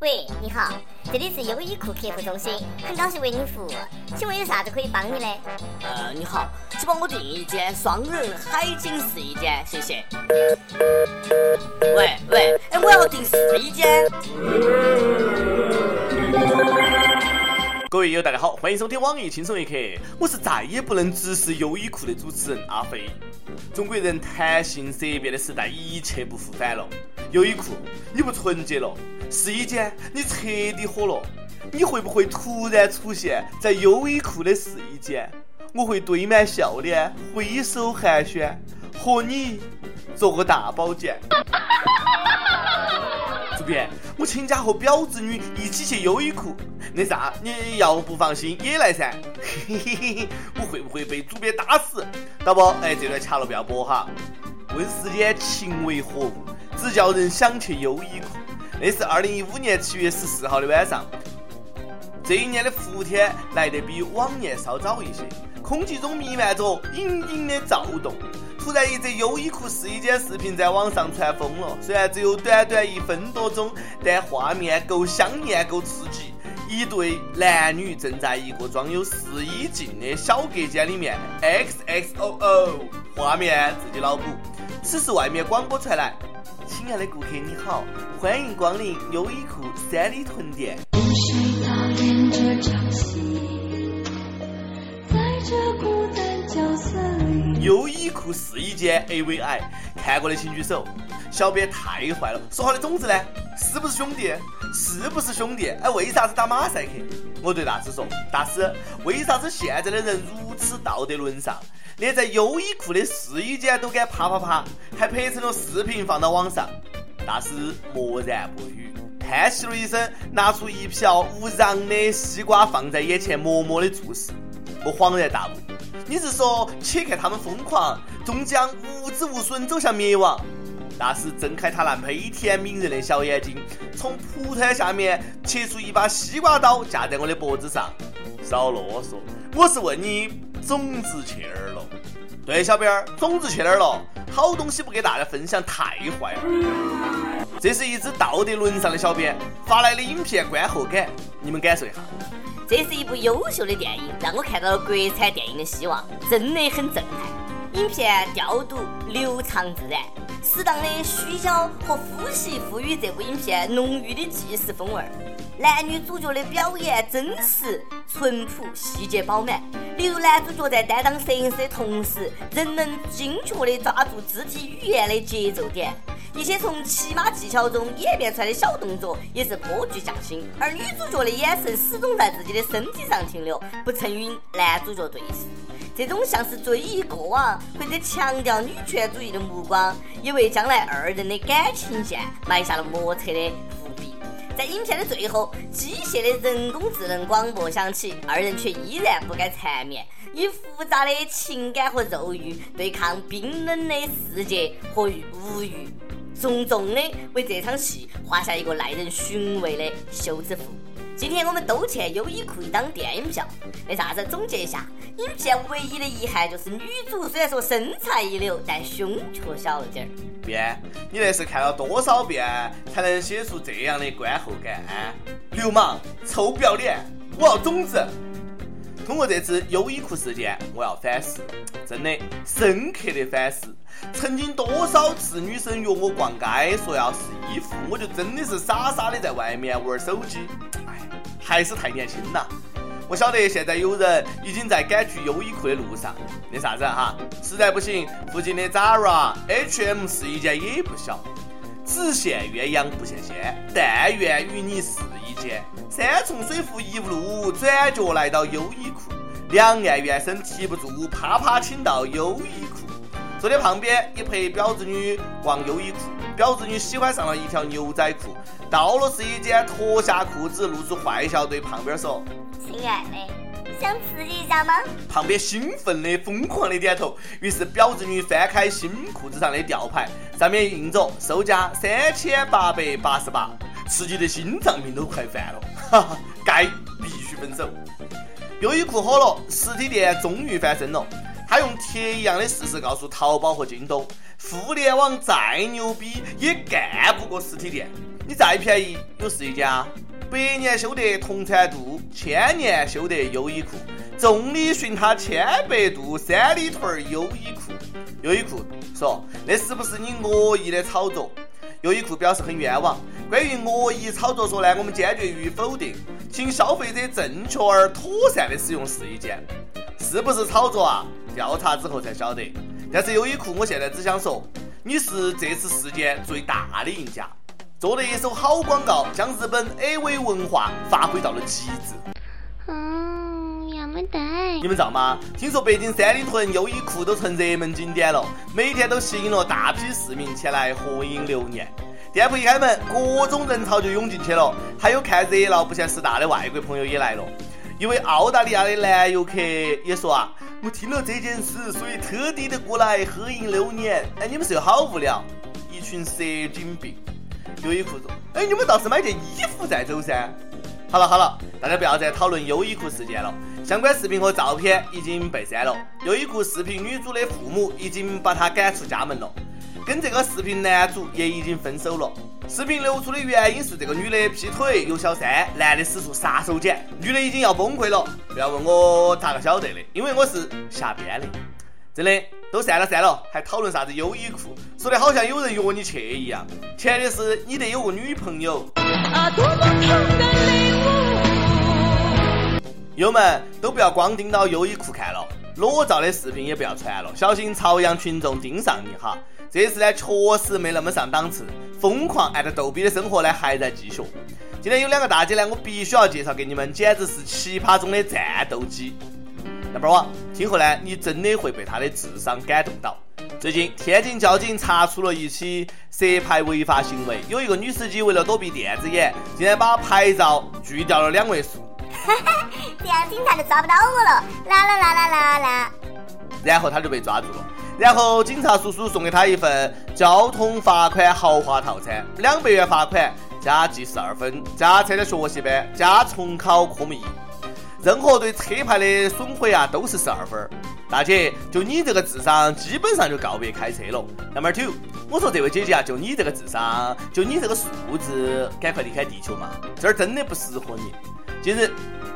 喂，你好，这里是优衣库客服中心，很高兴为您服务，请问有啥子可以帮你的？呃，你好，请帮我订一间双人海景试衣间，谢谢。喂喂，哎，我要订试衣间。各位友，大家好，欢迎收听网易轻松一刻，我是再也不能直视优衣库的主持人阿飞。中国人谈性色变的时代一切不复返了，优衣库你不纯洁了。试衣间，你彻底火了！你会不会突然出现在优衣库的试衣间？我会堆满笑脸，挥手寒暄，和你做个大保健。主编，我亲家和表侄女一起去优衣库，那啥，你要不放心也来噻。嘿嘿嘿嘿，我会不会被主编打死？导播，哎，这段掐了不要播哈。问世间情为何物，只叫人想去优衣库。那是二零一五年七月十四号的晚上，这一年的伏天来得比往年稍早一些，空气中弥漫着隐隐的躁动。突然，一则优衣库试衣间视频在网上传疯了。虽然只有短短一分多钟，但画面够香艳，够刺激。一对男女正在一个装有试衣镜的小隔间里面，X X O O，画面自己脑补。此时，外面广播传来。亲爱的顾客，你好，欢迎光临优衣库三里屯店。优衣库试衣间 AVI，看过的请举手。小编太坏了，说好的种子呢？是不是兄弟？是不是兄弟？哎，为啥子打马赛克？我对大师说，大师，为啥子现在的人如此道德沦丧？连在优衣库的试衣间都敢啪啪啪，还拍成了视频放到网上。大师默然不语，叹息了一声，拿出一瓢无瓤的西瓜放在眼前，默默的注视。我恍然大悟，你是说，且看他们疯狂，终将无子无孙走向灭亡？大师睁开他那悲天悯人的小眼睛，从蒲团下面切出一把西瓜刀，架在我的脖子上。少啰嗦，我是问你。种子去哪儿了？对，小编儿，种子去哪儿了？好东西不给大家分享，太坏了。这是一只道德沦丧的小编发来的影片观后感，你们感受一下。这是一部优秀的电影，让我看到了国产电影的希望，真的很震撼。影片调度流畅自然，适当的虚焦和呼吸赋予这部影片浓郁的纪实风味儿。男女主角的表演真实、淳朴、细节饱满。例如，男主角在担当摄影师的同时，仍能精确地抓住肢体语言的节奏点。一些从骑马技巧中演变出来的小动作，也是颇具匠心。而女主角的眼神始终在自己的身体上停留，不曾与男主角对视。这种像是追忆过往或者强调女权主义的目光，也为将来二人的感情线埋下了莫测的伏笔。在影片的最后，机械的人工智能广播响起，二人却依然不改缠绵，以复杂的情感和肉欲对抗冰冷的世界和无欲，重重的为这场戏画下一个耐人寻味的休止符。今天我们都去优衣库一张电影票。那啥子？总结一下，影片唯一的遗憾就是女主虽然说身材一流，但胸却小了点儿。编，你那是看了多少遍才能写出这样的观后感？流氓，臭不要脸！我要种子。通过这次优衣库事件，我要反思，真的深刻的反思。曾经多少次女生约我逛街，说要试衣服，我就真的是傻傻的在外面玩手机。还是太年轻了。我晓得现在有人已经在赶去优衣库的路上。那啥子哈，实在不行，附近的 Zara、H&M 试衣间也不小。只羡鸳鸯不羡仙，但愿与你试衣间。山重水复疑无路，转角来到优衣库。两岸猿声啼不住，啪啪请到优衣库。昨天旁边一陪表侄女逛优衣库，表侄女喜欢上了一条牛仔裤，到了试衣间脱下裤子，露出坏笑，对旁边说：“亲爱的，想刺激一下吗？”旁边兴奋的疯狂的点头。于是表侄女翻开新裤子上的吊牌，上面印着售价三千八百八十八，刺激的心脏病都快犯了，哈哈，该必须分手。优衣库火了，实体店终于翻身了。他用铁一样的事实告诉淘宝和京东，互联网再牛逼也干不过实体店。你再便宜有试一件啊？百年修得同船渡，千年修得优衣库。众里寻他千百度，三里屯优衣库。优衣库说：“那是不是你恶意的炒作？”优衣库表示很冤枉。关于恶意炒作说呢，我们坚决予以否定，请消费者正确而妥善的使用试衣间。是不是炒作啊？调查之后才晓得。但是优衣库，我现在只想说，你是这次事件最大的赢家。做了一手好广告，将日本 AV 文化发挥到了极致。嗯，要么得。你们知道吗？听说北京三里屯优衣库都成热门景点了，每天都吸引了大批市民前来合影留念。店铺一开门，各种人潮就涌进去了，还有看热闹不嫌事大的外国朋友也来了。一位澳大利亚的男游客也说啊，我听了这件事，所以特地的过来合影留念。哎，你们是有好无聊，一群蛇精病。优衣库说：“哎，你们倒是买件衣服再走噻。”好了好了，大家不要再讨论优衣库事件了。相关视频和照片已经被删了。优衣库视频女主的父母已经把她赶出家门了，跟这个视频男主也已经分手了。视频流出的原因是这个女的劈腿有小三，男的使出杀手锏，女的已经要崩溃了。不要问我咋个晓得的，因为我是瞎编的。真的都散了散了，还讨论啥子优衣库，说的好像有人约你去一样。前提是你得有个女朋友。友们都不要光盯到优衣库看了，裸照的视频也不要传了，小心朝阳群众盯上你哈。这次呢确实没那么上档次，疯狂爱的逗比的生活呢还在继续。今天有两个大姐呢，我必须要介绍给你们，简直是奇葩中的战斗机。Number one，今后呢，你真的会被她的智商感动到。最近，天津交警查处了一起涉牌违法行为，有一个女司机为了躲避电子眼，竟然把牌照锯掉了两位数。这样警察就抓不到我了，啦啦啦啦啦啦。然后他就被抓住了，然后警察叔叔送给他一份交通罚款豪华套餐，两百元罚款加记十二分，加参加学习班，加重考科目一。任何对车牌的损毁啊，都是十二分。大姐，就你这个智商，基本上就告别开车了。Number two，我说这位姐姐啊，就你这个智商，就你这个素质，赶快离开地球嘛，这儿真的不适合你。近日，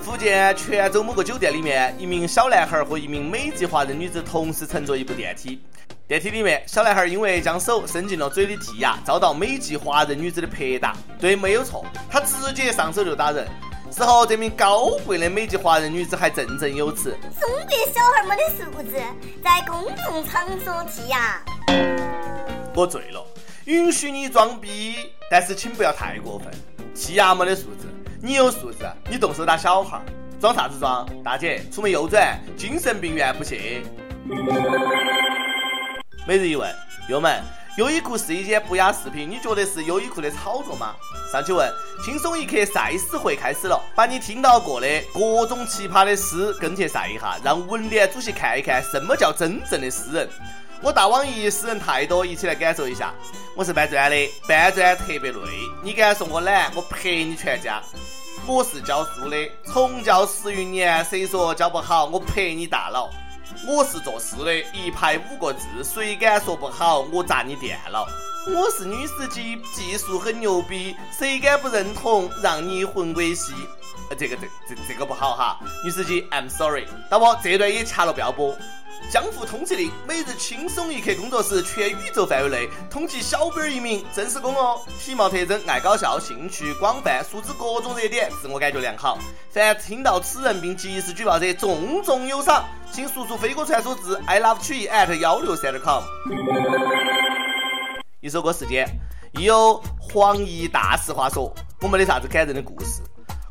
福建泉州某个酒店里面，一名小男孩和一名美籍华人女子同时乘坐一部电梯。电梯里面，小男孩因为将手伸进了嘴里剔牙，遭到美籍华人女子的拍打。对，没有错，他直接上手就打人。事后，这名高贵的美籍华人女子还振振有词：“中国小孩没得素质，在公众场所剔牙。”我醉了，允许你装逼，但是请不要太过分。剔牙没得素质，你有素质，你动手打小孩，装啥子装？大姐，出门右转，精神病院不谢。每日一问，友们。优衣库试衣间不雅视频，你觉得是优衣库的炒作吗？上期问，轻松一刻赛诗会开始了，把你听到过的各种奇葩的诗跟帖晒一下，让文联主席看一看什么叫真正的诗人。我大网易诗人太多，一起来感受一下。我是搬砖的，搬砖特别累，你敢说我懒，我陪你全家。我是教书的，从教十余年，谁说教不好，我陪你大佬。我是做事的，一排五个字，谁敢说不好？我砸你电脑。我是女司机，技术很牛逼，谁敢不认同？让你魂归西。这个这这这个不好哈，女司机，I'm sorry。那么这段也掐了不要播。江湖通缉令，每日轻松一刻工作室全宇宙范围内通缉小编一名，正式工哦。体貌特征：爱搞笑，兴趣广泛，熟知各种热点，自我感觉良好。凡听到此人并及时举报者，重重有赏。请速速飞鸽传书至 i love 曲艺 at 幺六三 com。一首歌时间，一有黄奕大实话说，我没得啥子感人的故事。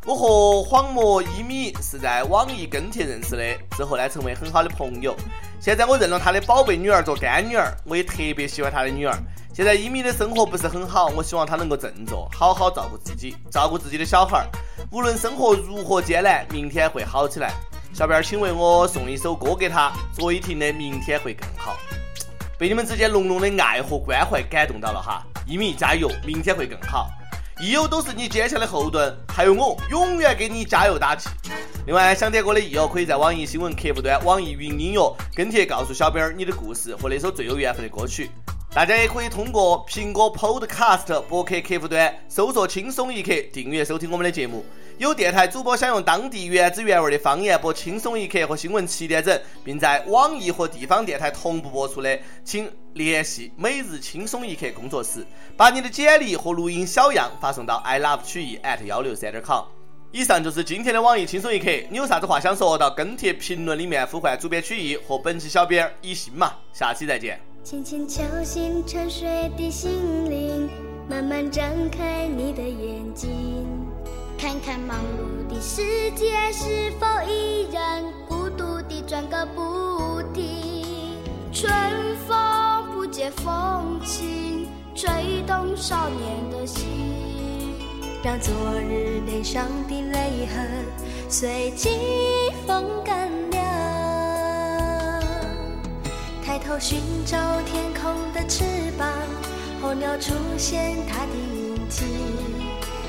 我和黄魔一米是在网易跟帖认识的，之后呢成为很好的朋友。现在我认了他的宝贝女儿做干女儿，我也特别喜欢他的女儿。现在一米的生活不是很好，我希望他能够振作，好好照顾自己，照顾自己的小孩。无论生活如何艰难，明天会好起来。小编，请为我送一首歌给他，卓依婷的《明天会更好》。被你们之间浓浓的爱和关怀感动到了哈，一米加油，明天会更好。益友都是你坚强的后盾，还有我永远给你加油打气。另外，想点歌的益友可以在网易新闻客户端、网易云音乐跟帖告诉小编儿你的故事和那首最有缘分的歌曲。大家也可以通过苹果 Podcast 博客客户端搜索“轻松一刻”订阅收听我们的节目。有电台主播想用当地原汁原味的方言播《轻松一刻》和新闻七点整，并在网易和地方电台同步播出的，请联系每日轻松一刻工作室，把你的简历和录音小样发送到 i love 曲艺 at 幺六三点 com。以上就是今天的网易轻松一刻，你有啥子话想说，到跟帖评论里面呼唤主编曲艺和本期小编一心嘛。下期再见。轻轻敲醒沉睡的心灵，慢慢张开你的眼睛。看忙碌的世界是否依然孤独地转个不停。春风不解风情，吹动少年的心，让昨日脸上的泪痕随季风干了。抬头寻找天空的翅膀，候鸟出现它的影迹。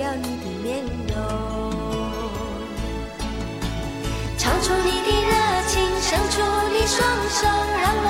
了你的面容。唱出你的热情，伸出你双手，让我